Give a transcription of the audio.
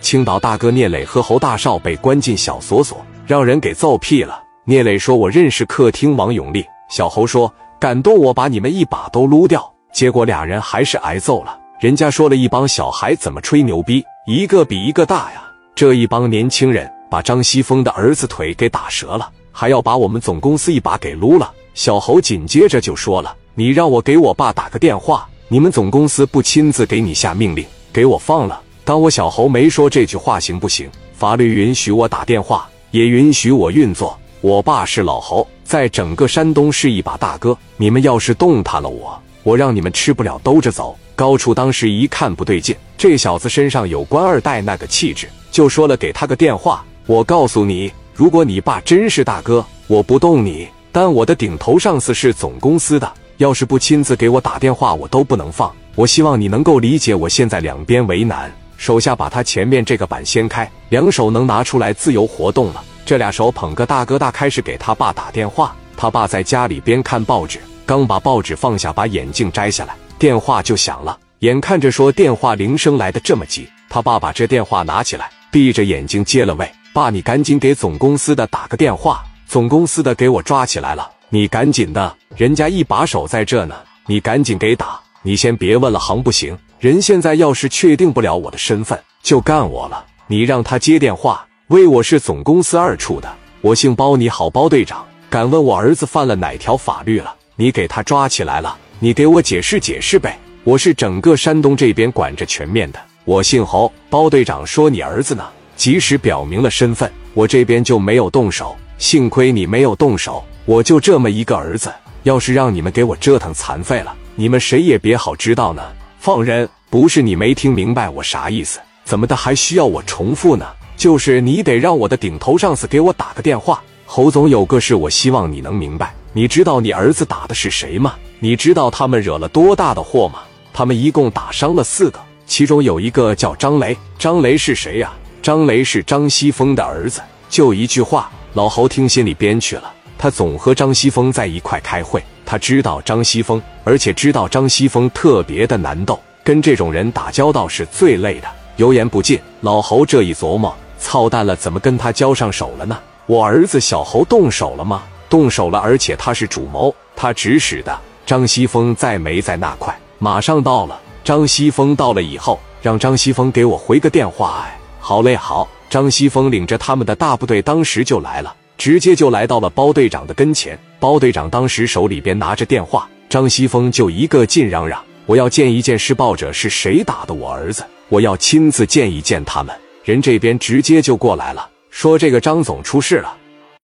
青岛大哥聂磊和侯大少被关进小锁所，让人给揍屁了。聂磊说：“我认识客厅王永利。”小侯说：“敢动我把你们一把都撸掉。”结果俩人还是挨揍了。人家说了一帮小孩怎么吹牛逼，一个比一个大呀。这一帮年轻人把张西峰的儿子腿给打折了，还要把我们总公司一把给撸了。小侯紧接着就说了：“你让我给我爸打个电话，你们总公司不亲自给你下命令，给我放了。”当我小侯没说这句话行不行？法律允许我打电话，也允许我运作。我爸是老侯，在整个山东是一把大哥。你们要是动弹了我，我让你们吃不了兜着走。高处当时一看不对劲，这小子身上有官二代那个气质，就说了给他个电话。我告诉你，如果你爸真是大哥，我不动你，但我的顶头上司是总公司的，要是不亲自给我打电话，我都不能放。我希望你能够理解，我现在两边为难。手下把他前面这个板掀开，两手能拿出来自由活动了。这俩手捧个大哥大，开始给他爸打电话。他爸在家里边看报纸，刚把报纸放下，把眼镜摘下来，电话就响了。眼看着说电话铃声来的这么急，他爸把这电话拿起来，闭着眼睛接了。喂，爸，你赶紧给总公司的打个电话，总公司的给我抓起来了，你赶紧的，人家一把手在这呢，你赶紧给打。你先别问了，行不行？人现在要是确定不了我的身份，就干我了。你让他接电话。喂，我是总公司二处的，我姓包，你好，包队长。敢问我儿子犯了哪条法律了？你给他抓起来了，你给我解释解释呗。我是整个山东这边管着全面的，我姓侯。包队长说你儿子呢？及时表明了身份，我这边就没有动手。幸亏你没有动手，我就这么一个儿子，要是让你们给我折腾残废了，你们谁也别好知道呢。放人，不是你没听明白我啥意思？怎么的还需要我重复呢？就是你得让我的顶头上司给我打个电话，侯总有个事，我希望你能明白。你知道你儿子打的是谁吗？你知道他们惹了多大的祸吗？他们一共打伤了四个，其中有一个叫张雷。张雷是谁呀？张雷是张西峰的儿子。就一句话，老侯听心里边去了。他总和张西峰在一块开会，他知道张西峰，而且知道张西峰特别的难斗，跟这种人打交道是最累的，油盐不进。老侯这一琢磨。操蛋了，怎么跟他交上手了呢？我儿子小侯动手了吗？动手了，而且他是主谋，他指使的。张西峰在没在那块？马上到了。张西峰到了以后，让张西峰给我回个电话。哎，好嘞，好。张西峰领着他们的大部队，当时就来了，直接就来到了包队长的跟前。包队长当时手里边拿着电话，张西峰就一个劲嚷嚷：“我要见一见施暴者是谁打的我儿子，我要亲自见一见他们。”人这边直接就过来了，说这个张总出事了。